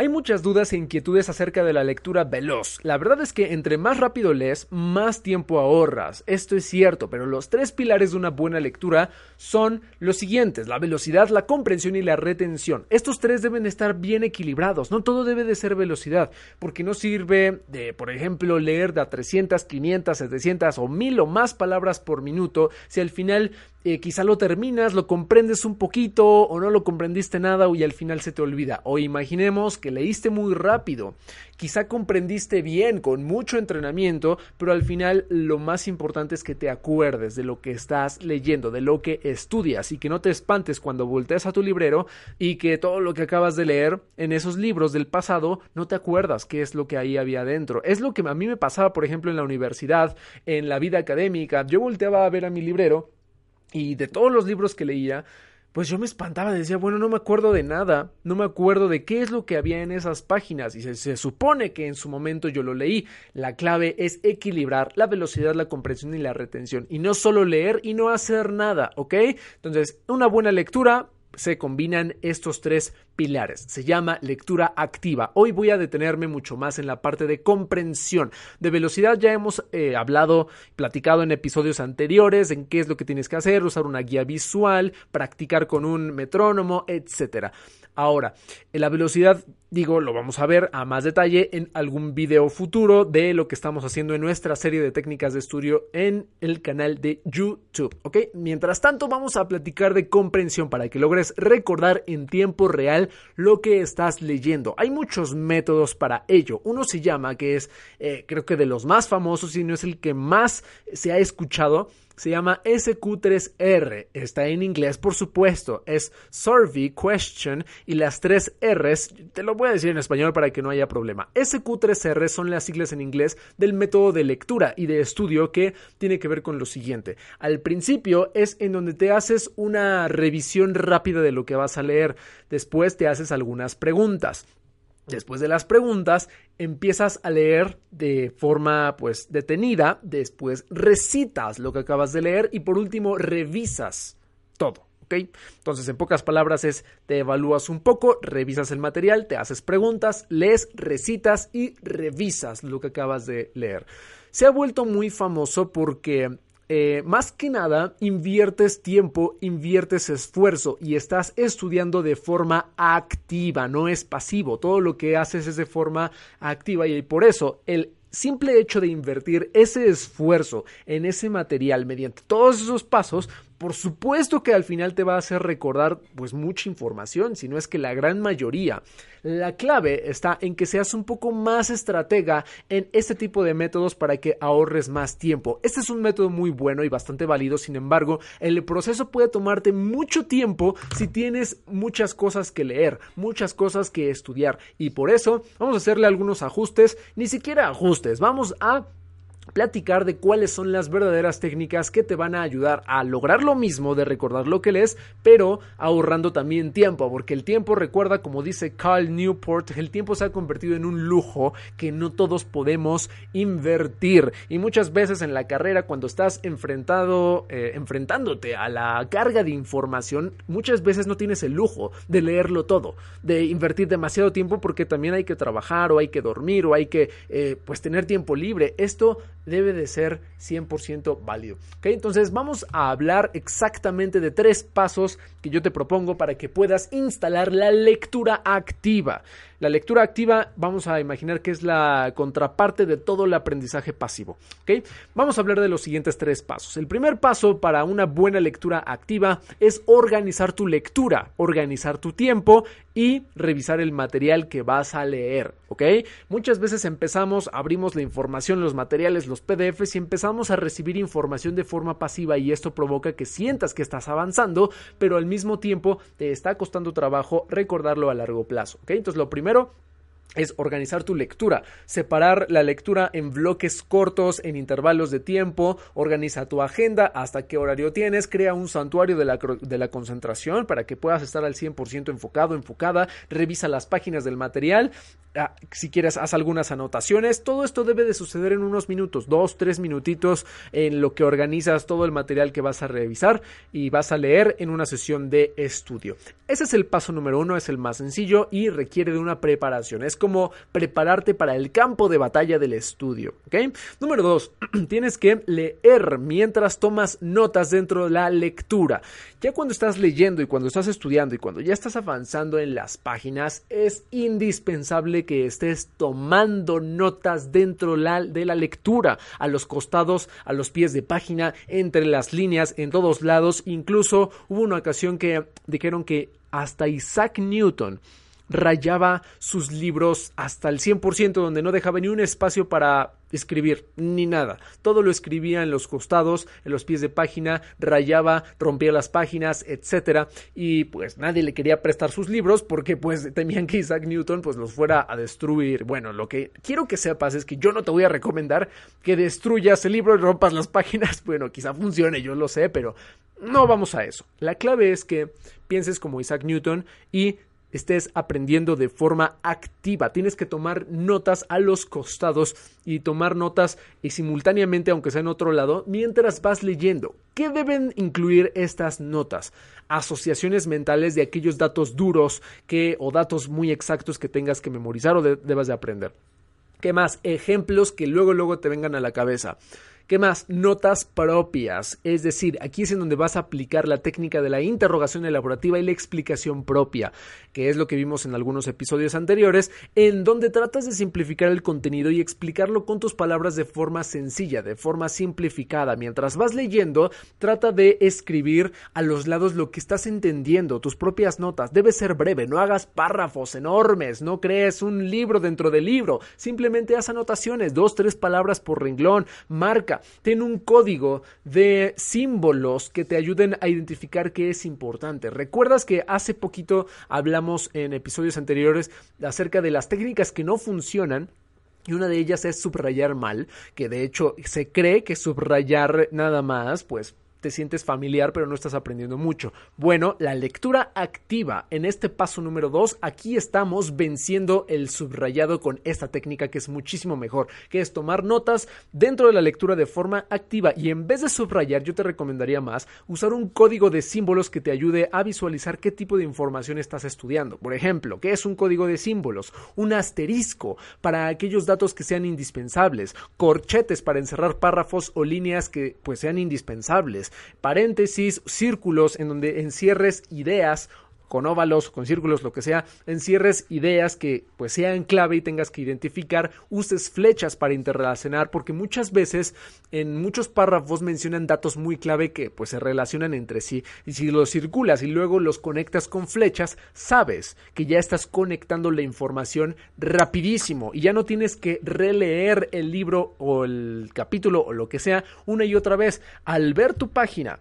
Hay muchas dudas e inquietudes acerca de la lectura veloz. La verdad es que entre más rápido lees, más tiempo ahorras. Esto es cierto, pero los tres pilares de una buena lectura son los siguientes, la velocidad, la comprensión y la retención. Estos tres deben estar bien equilibrados, no todo debe de ser velocidad, porque no sirve de, por ejemplo, leer de a 300, 500, 700 o 1000 o más palabras por minuto si al final eh, quizá lo terminas, lo comprendes un poquito o no lo comprendiste nada y al final se te olvida. O imaginemos que leíste muy rápido, quizá comprendiste bien con mucho entrenamiento, pero al final lo más importante es que te acuerdes de lo que estás leyendo, de lo que estudias y que no te espantes cuando volteas a tu librero y que todo lo que acabas de leer en esos libros del pasado no te acuerdas qué es lo que ahí había dentro. Es lo que a mí me pasaba, por ejemplo, en la universidad, en la vida académica. Yo volteaba a ver a mi librero y de todos los libros que leía, pues yo me espantaba, decía, bueno, no me acuerdo de nada, no me acuerdo de qué es lo que había en esas páginas y se, se, supone que en su momento yo lo leí. La clave es equilibrar la velocidad, la comprensión y la retención y no solo leer y no hacer nada, ¿ok? Entonces, una buena lectura se combinan estos tres pilares. Se llama lectura activa. Hoy voy a detenerme mucho más en la parte de comprensión. De velocidad ya hemos eh, hablado, platicado en episodios anteriores en qué es lo que tienes que hacer, usar una guía visual, practicar con un metrónomo, etcétera. Ahora, en la velocidad, digo, lo vamos a ver a más detalle en algún video futuro de lo que estamos haciendo en nuestra serie de técnicas de estudio en el canal de YouTube, ¿ok? Mientras tanto, vamos a platicar de comprensión para que logres recordar en tiempo real lo que estás leyendo. Hay muchos métodos para ello. Uno se llama, que es, eh, creo que de los más famosos y no es el que más se ha escuchado, se llama SQ3R. Está en inglés, por supuesto. Es Survey, Question y las tres R's. Te lo voy a decir en español para que no haya problema. SQ3R son las siglas en inglés del método de lectura y de estudio que tiene que ver con lo siguiente. Al principio es en donde te haces una revisión rápida de lo que vas a leer. Después te haces algunas preguntas. Después de las preguntas, empiezas a leer de forma pues detenida, después recitas lo que acabas de leer y por último revisas todo. ¿ok? Entonces, en pocas palabras es te evalúas un poco, revisas el material, te haces preguntas, lees, recitas y revisas lo que acabas de leer. Se ha vuelto muy famoso porque eh, más que nada inviertes tiempo, inviertes esfuerzo y estás estudiando de forma activa, no es pasivo. Todo lo que haces es de forma activa y por eso el simple hecho de invertir ese esfuerzo en ese material mediante todos esos pasos por supuesto que al final te va a hacer recordar pues mucha información, si no es que la gran mayoría. La clave está en que seas un poco más estratega en este tipo de métodos para que ahorres más tiempo. Este es un método muy bueno y bastante válido, sin embargo, el proceso puede tomarte mucho tiempo si tienes muchas cosas que leer, muchas cosas que estudiar y por eso vamos a hacerle algunos ajustes, ni siquiera ajustes, vamos a platicar de cuáles son las verdaderas técnicas que te van a ayudar a lograr lo mismo de recordar lo que lees, pero ahorrando también tiempo, porque el tiempo, recuerda, como dice Carl Newport, el tiempo se ha convertido en un lujo que no todos podemos invertir. Y muchas veces en la carrera, cuando estás enfrentado, eh, enfrentándote a la carga de información, muchas veces no tienes el lujo de leerlo todo, de invertir demasiado tiempo porque también hay que trabajar o hay que dormir o hay que eh, pues tener tiempo libre. Esto debe de ser 100% válido. Entonces vamos a hablar exactamente de tres pasos que yo te propongo para que puedas instalar la lectura activa. La lectura activa vamos a imaginar que es la contraparte de todo el aprendizaje pasivo. Vamos a hablar de los siguientes tres pasos. El primer paso para una buena lectura activa es organizar tu lectura, organizar tu tiempo y revisar el material que vas a leer. Muchas veces empezamos, abrimos la información, los materiales, los PDFs y empezamos a recibir información de forma pasiva y esto provoca que sientas que estás avanzando, pero al mismo tiempo te está costando trabajo recordarlo a largo plazo. Entonces lo primero es organizar tu lectura, separar la lectura en bloques cortos, en intervalos de tiempo, organiza tu agenda, hasta qué horario tienes, crea un santuario de la, de la concentración para que puedas estar al 100% enfocado, enfocada, revisa las páginas del material, si quieres haz algunas anotaciones, todo esto debe de suceder en unos minutos, dos, tres minutitos en lo que organizas todo el material que vas a revisar y vas a leer en una sesión de estudio. Ese es el paso número uno, es el más sencillo y requiere de una preparación. Es como prepararte para el campo de batalla del estudio. ¿ok? Número dos, tienes que leer mientras tomas notas dentro de la lectura. Ya cuando estás leyendo y cuando estás estudiando y cuando ya estás avanzando en las páginas, es indispensable que estés tomando notas dentro de la lectura, a los costados, a los pies de página, entre las líneas, en todos lados. Incluso hubo una ocasión que dijeron que hasta Isaac Newton rayaba sus libros hasta el 100%, donde no dejaba ni un espacio para escribir, ni nada. Todo lo escribía en los costados, en los pies de página, rayaba, rompía las páginas, etcétera, y pues nadie le quería prestar sus libros porque pues temían que Isaac Newton pues los fuera a destruir. Bueno, lo que quiero que sepas es que yo no te voy a recomendar que destruyas el libro y rompas las páginas. Bueno, quizá funcione, yo lo sé, pero no vamos a eso. La clave es que pienses como Isaac Newton y estés aprendiendo de forma activa. Tienes que tomar notas a los costados y tomar notas y simultáneamente, aunque sea en otro lado, mientras vas leyendo. ¿Qué deben incluir estas notas? Asociaciones mentales de aquellos datos duros que o datos muy exactos que tengas que memorizar o debas de aprender. ¿Qué más? Ejemplos que luego luego te vengan a la cabeza. ¿Qué más? Notas propias. Es decir, aquí es en donde vas a aplicar la técnica de la interrogación elaborativa y la explicación propia, que es lo que vimos en algunos episodios anteriores, en donde tratas de simplificar el contenido y explicarlo con tus palabras de forma sencilla, de forma simplificada. Mientras vas leyendo, trata de escribir a los lados lo que estás entendiendo, tus propias notas. Debe ser breve, no hagas párrafos enormes, no crees un libro dentro del libro. Simplemente haz anotaciones, dos, tres palabras por renglón, marca ten un código de símbolos que te ayuden a identificar qué es importante. ¿Recuerdas que hace poquito hablamos en episodios anteriores acerca de las técnicas que no funcionan? Y una de ellas es subrayar mal, que de hecho se cree que subrayar nada más, pues te sientes familiar pero no estás aprendiendo mucho. Bueno, la lectura activa en este paso número 2, aquí estamos venciendo el subrayado con esta técnica que es muchísimo mejor, que es tomar notas dentro de la lectura de forma activa y en vez de subrayar yo te recomendaría más usar un código de símbolos que te ayude a visualizar qué tipo de información estás estudiando. Por ejemplo, ¿qué es un código de símbolos? Un asterisco para aquellos datos que sean indispensables, corchetes para encerrar párrafos o líneas que pues sean indispensables paréntesis, círculos en donde encierres ideas con óvalos, con círculos, lo que sea, encierres ideas que pues sean clave y tengas que identificar, uses flechas para interrelacionar, porque muchas veces en muchos párrafos mencionan datos muy clave que pues se relacionan entre sí, y si los circulas y luego los conectas con flechas, sabes que ya estás conectando la información rapidísimo y ya no tienes que releer el libro o el capítulo o lo que sea una y otra vez. Al ver tu página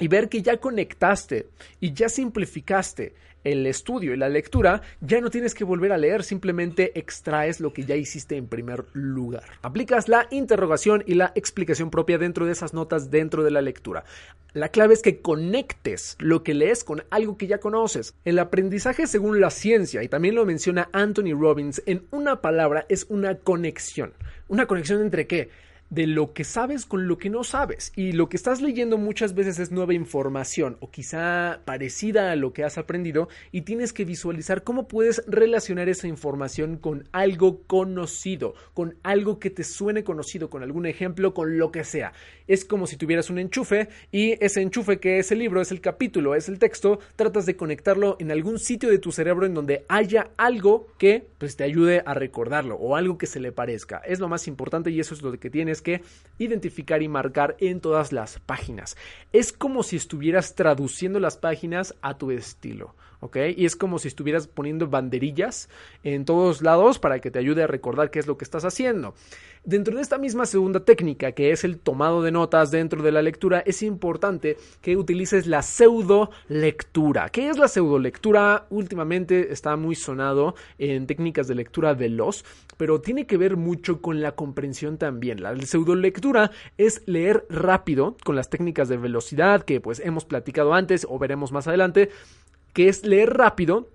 y ver que ya conectaste y ya simplificaste el estudio y la lectura, ya no tienes que volver a leer, simplemente extraes lo que ya hiciste en primer lugar. Aplicas la interrogación y la explicación propia dentro de esas notas dentro de la lectura. La clave es que conectes lo que lees con algo que ya conoces. El aprendizaje según la ciencia, y también lo menciona Anthony Robbins, en una palabra es una conexión. ¿Una conexión entre qué? De lo que sabes con lo que no sabes. Y lo que estás leyendo muchas veces es nueva información o quizá parecida a lo que has aprendido y tienes que visualizar cómo puedes relacionar esa información con algo conocido, con algo que te suene conocido, con algún ejemplo, con lo que sea. Es como si tuvieras un enchufe y ese enchufe que es el libro, es el capítulo, es el texto, tratas de conectarlo en algún sitio de tu cerebro en donde haya algo que pues te ayude a recordarlo o algo que se le parezca. Es lo más importante y eso es lo que tienes que identificar y marcar en todas las páginas. Es como si estuvieras traduciendo las páginas a tu estilo. Y es como si estuvieras poniendo banderillas en todos lados para que te ayude a recordar qué es lo que estás haciendo. Dentro de esta misma segunda técnica, que es el tomado de notas dentro de la lectura, es importante que utilices la pseudo lectura. ¿Qué es la pseudo lectura? Últimamente está muy sonado en técnicas de lectura veloz, pero tiene que ver mucho con la comprensión también. La pseudo lectura es leer rápido con las técnicas de velocidad que pues hemos platicado antes o veremos más adelante, que es leer rápido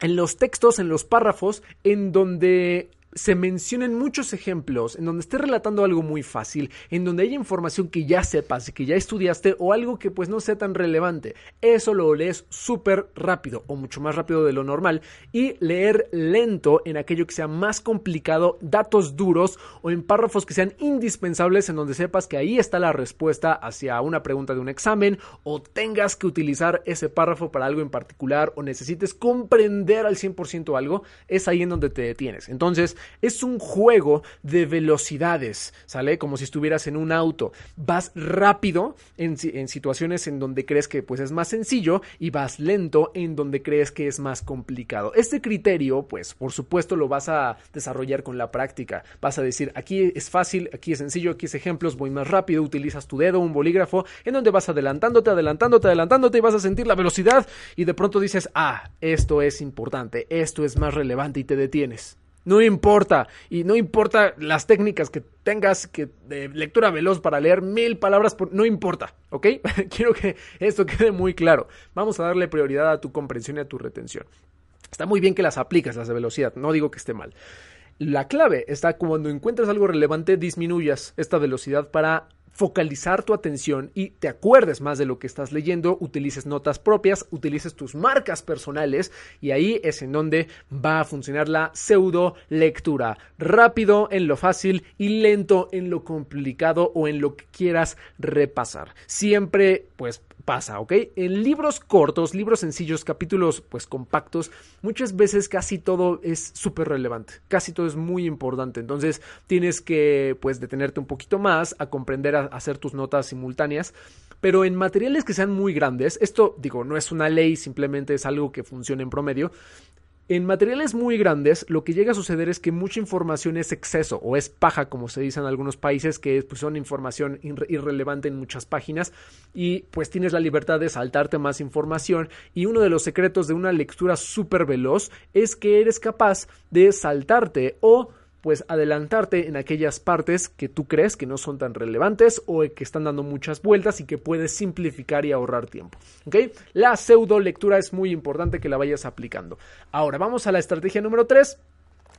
en los textos, en los párrafos, en donde se mencionen muchos ejemplos en donde esté relatando algo muy fácil, en donde haya información que ya sepas que ya estudiaste o algo que pues no sea tan relevante. Eso lo lees súper rápido o mucho más rápido de lo normal y leer lento en aquello que sea más complicado, datos duros o en párrafos que sean indispensables en donde sepas que ahí está la respuesta hacia una pregunta de un examen o tengas que utilizar ese párrafo para algo en particular o necesites comprender al 100% algo, es ahí en donde te detienes. Entonces, es un juego de velocidades, ¿sale? Como si estuvieras en un auto. Vas rápido en, situaciones en donde crees que pues es más sencillo y vas lento en donde crees que es más complicado. Este criterio, pues por supuesto lo vas a desarrollar con la práctica. Vas a decir, aquí es fácil, aquí es sencillo, aquí es ejemplos, voy más rápido, utilizas tu dedo, un bolígrafo, en donde vas adelantándote, adelantándote, adelantándote y vas a sentir la velocidad y de pronto dices, ah, esto es importante, esto es más relevante y te detienes. No importa. Y no importa las técnicas que tengas que, de lectura veloz para leer mil palabras, por, no importa. ¿Ok? Quiero que esto quede muy claro. Vamos a darle prioridad a tu comprensión y a tu retención. Está muy bien que las aplicas, las de velocidad. No digo que esté mal. La clave está cuando encuentras algo relevante, disminuyas esta velocidad para focalizar tu atención y te acuerdes más de lo que estás leyendo, utilices notas propias, utilices tus marcas personales y ahí es en donde va a funcionar la pseudo lectura. Rápido en lo fácil y lento en lo complicado o en lo que quieras repasar. Siempre pues pasa, ¿ok? En libros cortos, libros sencillos, capítulos pues compactos, muchas veces casi todo es súper relevante, casi todo es muy importante, entonces tienes que pues detenerte un poquito más a comprender, a hacer tus notas simultáneas, pero en materiales que sean muy grandes, esto digo, no es una ley, simplemente es algo que funciona en promedio, en materiales muy grandes, lo que llega a suceder es que mucha información es exceso o es paja, como se dice en algunos países, que pues, son información irrelevante en muchas páginas y pues tienes la libertad de saltarte más información y uno de los secretos de una lectura súper veloz es que eres capaz de saltarte o pues adelantarte en aquellas partes que tú crees que no son tan relevantes o que están dando muchas vueltas y que puedes simplificar y ahorrar tiempo. ¿ok? La pseudo lectura es muy importante que la vayas aplicando. Ahora vamos a la estrategia número 3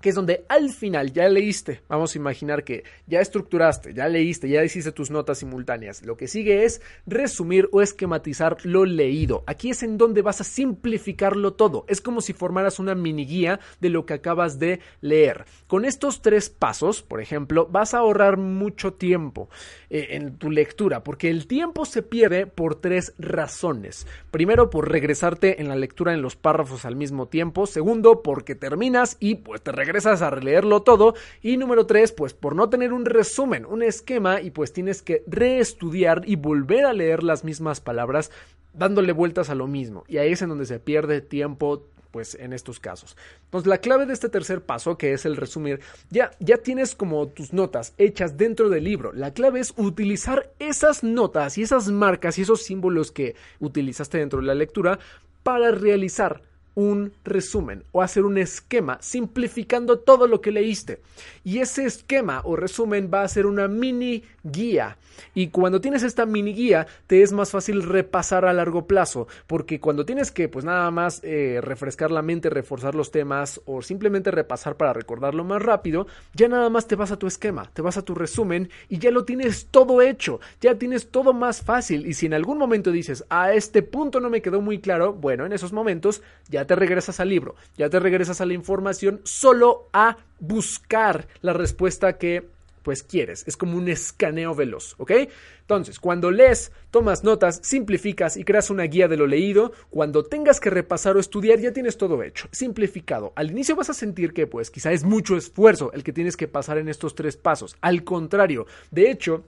que es donde al final ya leíste, vamos a imaginar que ya estructuraste, ya leíste, ya hiciste tus notas simultáneas. Lo que sigue es resumir o esquematizar lo leído. Aquí es en donde vas a simplificarlo todo. Es como si formaras una mini guía de lo que acabas de leer. Con estos tres pasos, por ejemplo, vas a ahorrar mucho tiempo eh, en tu lectura, porque el tiempo se pierde por tres razones. Primero, por regresarte en la lectura en los párrafos al mismo tiempo. Segundo, porque terminas y pues te regresas regresas a releerlo todo. Y número tres, pues por no tener un resumen, un esquema y pues tienes que reestudiar y volver a leer las mismas palabras dándole vueltas a lo mismo. Y ahí es en donde se pierde tiempo pues en estos casos. Entonces la clave de este tercer paso, que es el resumir, ya, ya tienes como tus notas hechas dentro del libro. La clave es utilizar esas notas y esas marcas y esos símbolos que utilizaste dentro de la lectura para realizar un resumen o hacer un esquema simplificando todo lo que leíste. Y ese esquema o resumen va a ser una mini guía. Y cuando tienes esta mini guía, te es más fácil repasar a largo plazo, porque cuando tienes que, pues nada más eh, refrescar la mente, reforzar los temas o simplemente repasar para recordarlo más rápido, ya nada más te vas a tu esquema, te vas a tu resumen y ya lo tienes todo hecho, ya tienes todo más fácil. Y si en algún momento dices, a este punto no me quedó muy claro, bueno, en esos momentos ya te regresas al libro, ya te regresas a la información solo a buscar la respuesta que pues quieres. Es como un escaneo veloz, ¿ok? Entonces, cuando lees, tomas notas, simplificas y creas una guía de lo leído, cuando tengas que repasar o estudiar ya tienes todo hecho, simplificado. Al inicio vas a sentir que pues quizá es mucho esfuerzo el que tienes que pasar en estos tres pasos. Al contrario, de hecho,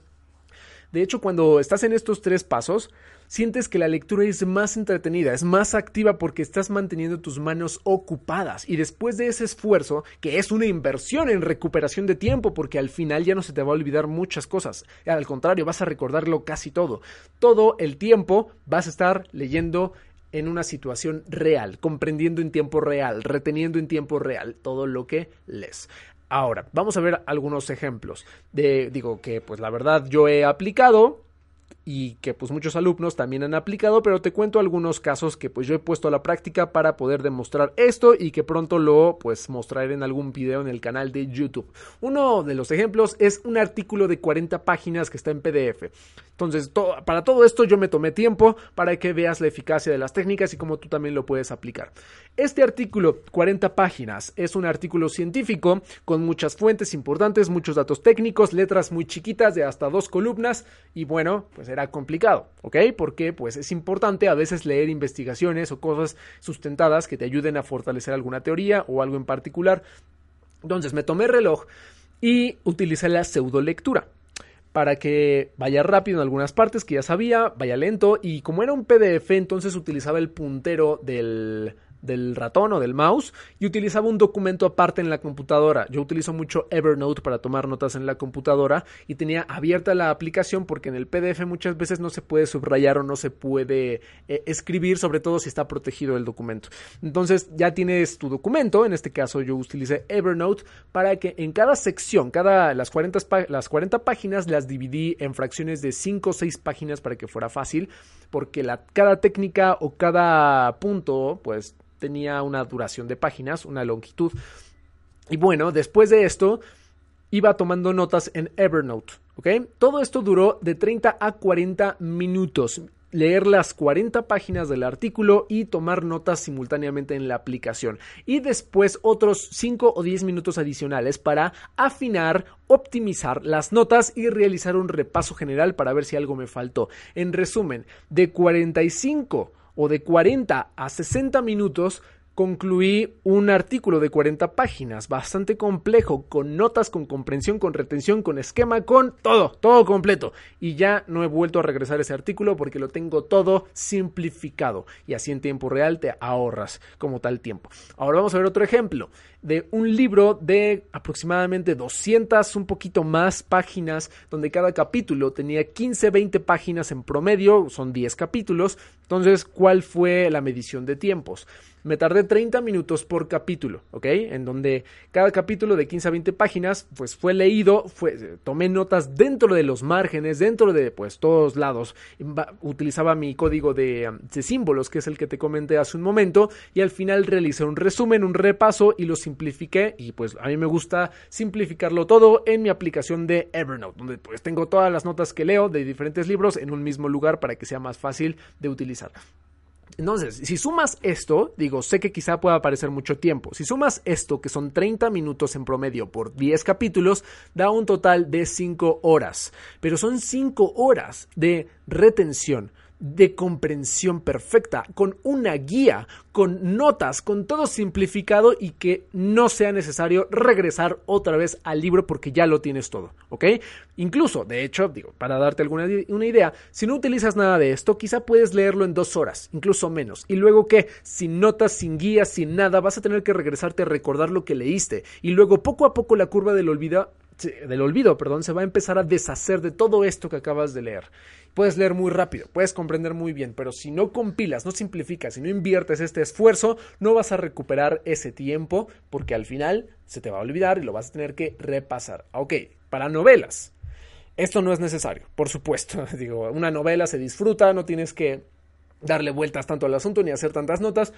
De hecho, cuando estás en estos tres pasos, sientes que la lectura es más entretenida, es más activa porque estás manteniendo tus manos ocupadas y después de ese esfuerzo, que es una inversión en recuperación de tiempo porque al final ya no se te va a olvidar muchas cosas, al contrario, vas a recordarlo casi todo. Todo el tiempo vas a estar leyendo en una situación real, comprendiendo en tiempo real, reteniendo en tiempo real todo lo que lees. Ahora, vamos a ver algunos ejemplos de, digo que pues la verdad yo he aplicado y que pues muchos alumnos también han aplicado, pero te cuento algunos casos que pues yo he puesto a la práctica para poder demostrar esto y que pronto lo pues mostraré en algún video en el canal de YouTube. Uno de los ejemplos es un artículo de 40 páginas que está en PDF. Entonces, para todo esto yo me tomé tiempo para que veas la eficacia de las técnicas y cómo tú también lo puedes aplicar. Este artículo, 40 páginas, es un artículo científico con muchas fuentes importantes, muchos datos técnicos, letras muy chiquitas de hasta dos columnas y bueno, pues era complicado, ¿ok? Porque pues es importante a veces leer investigaciones o cosas sustentadas que te ayuden a fortalecer alguna teoría o algo en particular. Entonces me tomé reloj y utilicé la pseudo lectura para que vaya rápido en algunas partes que ya sabía, vaya lento y como era un PDF entonces utilizaba el puntero del, del ratón o del mouse y utilizaba un documento aparte en la computadora. Yo utilizo mucho Evernote para tomar notas en la computadora y tenía abierta la aplicación porque en el PDF muchas veces no se puede subrayar o no se puede eh, escribir, sobre todo si está protegido el documento. Entonces ya tienes tu documento, en este caso yo utilicé Evernote para que en cada sección, cada las 40, las 40 páginas las dividí en fracciones de 5 o 6 páginas para que fuera fácil, porque la, cada técnica o cada punto pues tenía una duración de páginas, una longitud. Y bueno, después de esto, iba tomando notas en Evernote, ¿ok? Todo esto duró de 30 a 40 minutos. Leer las 40 páginas del artículo y tomar notas simultáneamente en la aplicación. Y después otros 5 o 10 minutos adicionales para afinar, optimizar las notas y realizar un repaso general para ver si algo me faltó. En resumen, de 45 o de 40 a 60 minutos concluí un artículo de 40 páginas, bastante complejo, con notas, con comprensión, con retención, con esquema, con todo, todo completo. Y ya no he vuelto a regresar a ese artículo porque lo tengo todo simplificado. Y así en tiempo real te ahorras como tal tiempo. Ahora vamos a ver otro ejemplo de un libro de aproximadamente 200, un poquito más páginas, donde cada capítulo tenía 15, 20 páginas en promedio, son 10 capítulos. Entonces, ¿cuál fue la medición de tiempos? me tardé 30 minutos por capítulo, ¿ok? En donde cada capítulo de 15 a 20 páginas, pues fue leído, fue, tomé notas dentro de los márgenes, dentro de, pues, todos lados. Utilizaba mi código de, de símbolos, que es el que te comenté hace un momento, y al final realicé un resumen, un repaso y lo simplifiqué. Y pues a mí me gusta simplificarlo todo en mi aplicación de Evernote, donde pues tengo todas las notas que leo de diferentes libros en un mismo lugar para que sea más fácil de utilizar. Entonces, si sumas esto, digo, sé que quizá pueda parecer mucho tiempo. Si sumas esto, que son 30 minutos en promedio por 10 capítulos, da un total de 5 horas. Pero son 5 horas de retención de comprensión perfecta, con una guía, con notas, con todo simplificado y que no sea necesario regresar otra vez al libro porque ya lo tienes todo, ¿ok? Incluso, de hecho, digo, para darte alguna una idea, si no utilizas nada de esto, quizá puedes leerlo en dos horas, incluso menos, y luego que sin notas, sin guías, sin nada, vas a tener que regresarte a recordar lo que leíste, y luego poco a poco la curva del olvido del olvido, perdón, se va a empezar a deshacer de todo esto que acabas de leer. Puedes leer muy rápido, puedes comprender muy bien, pero si no compilas, no simplificas, si no inviertes este esfuerzo, no vas a recuperar ese tiempo porque al final se te va a olvidar y lo vas a tener que repasar. Ok, para novelas, esto no es necesario, por supuesto. Digo, una novela se disfruta, no tienes que darle vueltas tanto al asunto ni hacer tantas notas.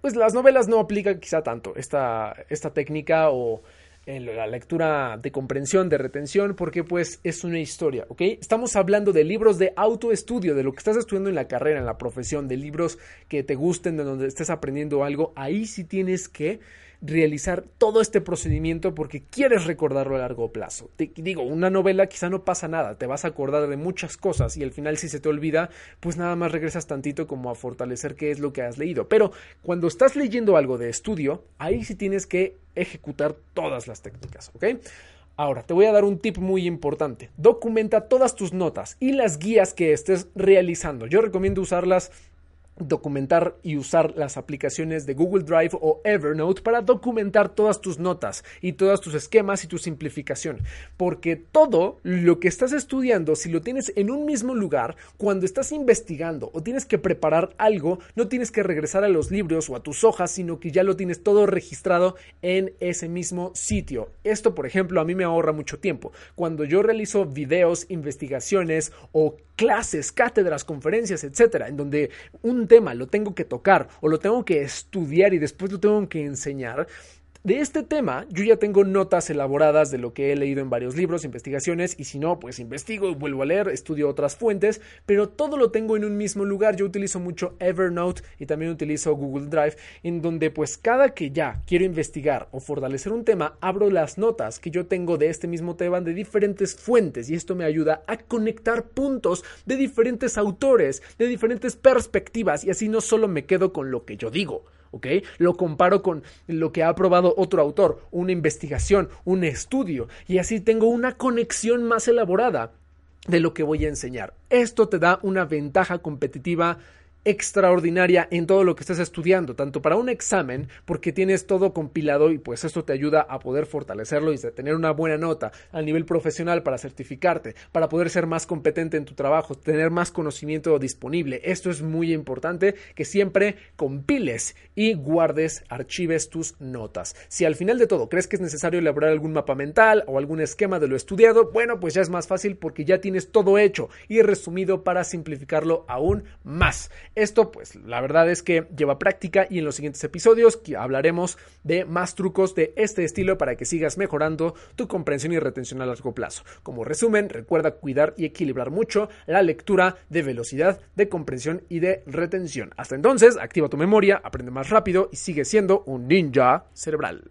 Pues las novelas no aplican quizá tanto esta, esta técnica o la lectura de comprensión, de retención, porque pues es una historia, ¿ok? Estamos hablando de libros de autoestudio, de lo que estás estudiando en la carrera, en la profesión, de libros que te gusten, de donde estés aprendiendo algo, ahí sí tienes que realizar todo este procedimiento porque quieres recordarlo a largo plazo. Te digo, una novela quizá no pasa nada, te vas a acordar de muchas cosas y al final si se te olvida, pues nada más regresas tantito como a fortalecer qué es lo que has leído. Pero cuando estás leyendo algo de estudio, ahí sí tienes que ejecutar todas las técnicas, ¿ok? Ahora, te voy a dar un tip muy importante. Documenta todas tus notas y las guías que estés realizando. Yo recomiendo usarlas documentar y usar las aplicaciones de Google Drive o Evernote para documentar todas tus notas y todos tus esquemas y tu simplificación. Porque todo lo que estás estudiando, si lo tienes en un mismo lugar, cuando estás investigando o tienes que preparar algo, no tienes que regresar a los libros o a tus hojas, sino que ya lo tienes todo registrado en ese mismo sitio. Esto, por ejemplo, a mí me ahorra mucho tiempo. Cuando yo realizo videos, investigaciones o clases, cátedras, conferencias, etcétera, en donde un tema lo tengo que tocar o lo tengo que estudiar y después lo tengo que enseñar, de este tema, yo ya tengo notas elaboradas de lo que he leído en varios libros, investigaciones, y si no, pues investigo vuelvo a leer, estudio otras fuentes, pero todo lo tengo en un mismo lugar. Yo utilizo mucho Evernote y también utilizo Google Drive, en donde pues cada que ya quiero investigar o fortalecer un tema, abro las notas que yo tengo de este mismo tema de diferentes fuentes, y esto me ayuda a conectar puntos de diferentes autores, de diferentes perspectivas, y así no solo me quedo con lo que yo digo, Lo comparo con lo que ha probado otro autor, una investigación, un estudio, y así tengo una conexión más elaborada de lo que voy a enseñar. Esto te da una ventaja competitiva extraordinaria en todo lo que estés estudiando, tanto para un examen, porque tienes todo compilado y pues esto te ayuda a poder fortalecerlo y tener una buena nota a nivel profesional para certificarte, para poder ser más competente en tu trabajo, tener más conocimiento disponible. Esto es muy importante que siempre compiles y guardes, archives tus notas. Si al final de todo crees que es necesario elaborar algún mapa mental o algún esquema de lo estudiado, bueno, pues ya es más fácil porque ya tienes todo hecho y resumido para simplificarlo aún más. Esto, pues, la verdad es que lleva práctica y en los siguientes episodios hablaremos de más trucos de este estilo para que sigas mejorando tu comprensión y retención a largo plazo. Como resumen, recuerda cuidar y equilibrar mucho la lectura de velocidad, de comprensión y de retención. Hasta entonces, activa tu memoria, aprende más rápido y sigue siendo un ninja cerebral.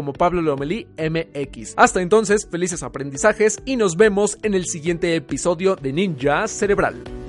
como Pablo Lomelí MX. Hasta entonces, felices aprendizajes y nos vemos en el siguiente episodio de Ninja Cerebral.